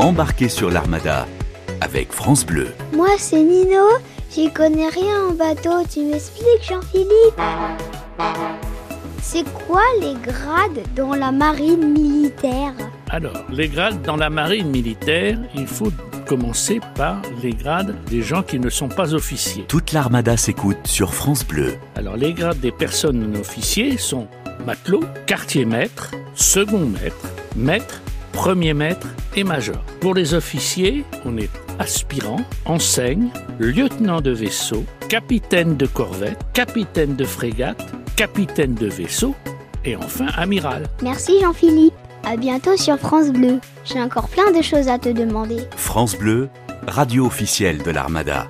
Embarquez sur l'Armada avec France Bleu. Moi, c'est Nino. J'y connais rien en bateau. Tu m'expliques, Jean-Philippe? C'est quoi les grades dans la marine militaire? Alors, les grades dans la marine militaire, il faut commencer par les grades des gens qui ne sont pas officiers. Toute l'Armada s'écoute sur France Bleu. Alors, les grades des personnes non officiers sont matelot, quartier maître, second maître, maître, premier maître et major. Pour les officiers, on est aspirant, enseigne, lieutenant de vaisseau, capitaine de corvette, capitaine de frégate, capitaine de vaisseau et enfin amiral. Merci, Jean-Philippe. À bientôt sur France Bleu. J'ai encore plein de choses à te demander. France Bleu, radio officielle de l'Armada.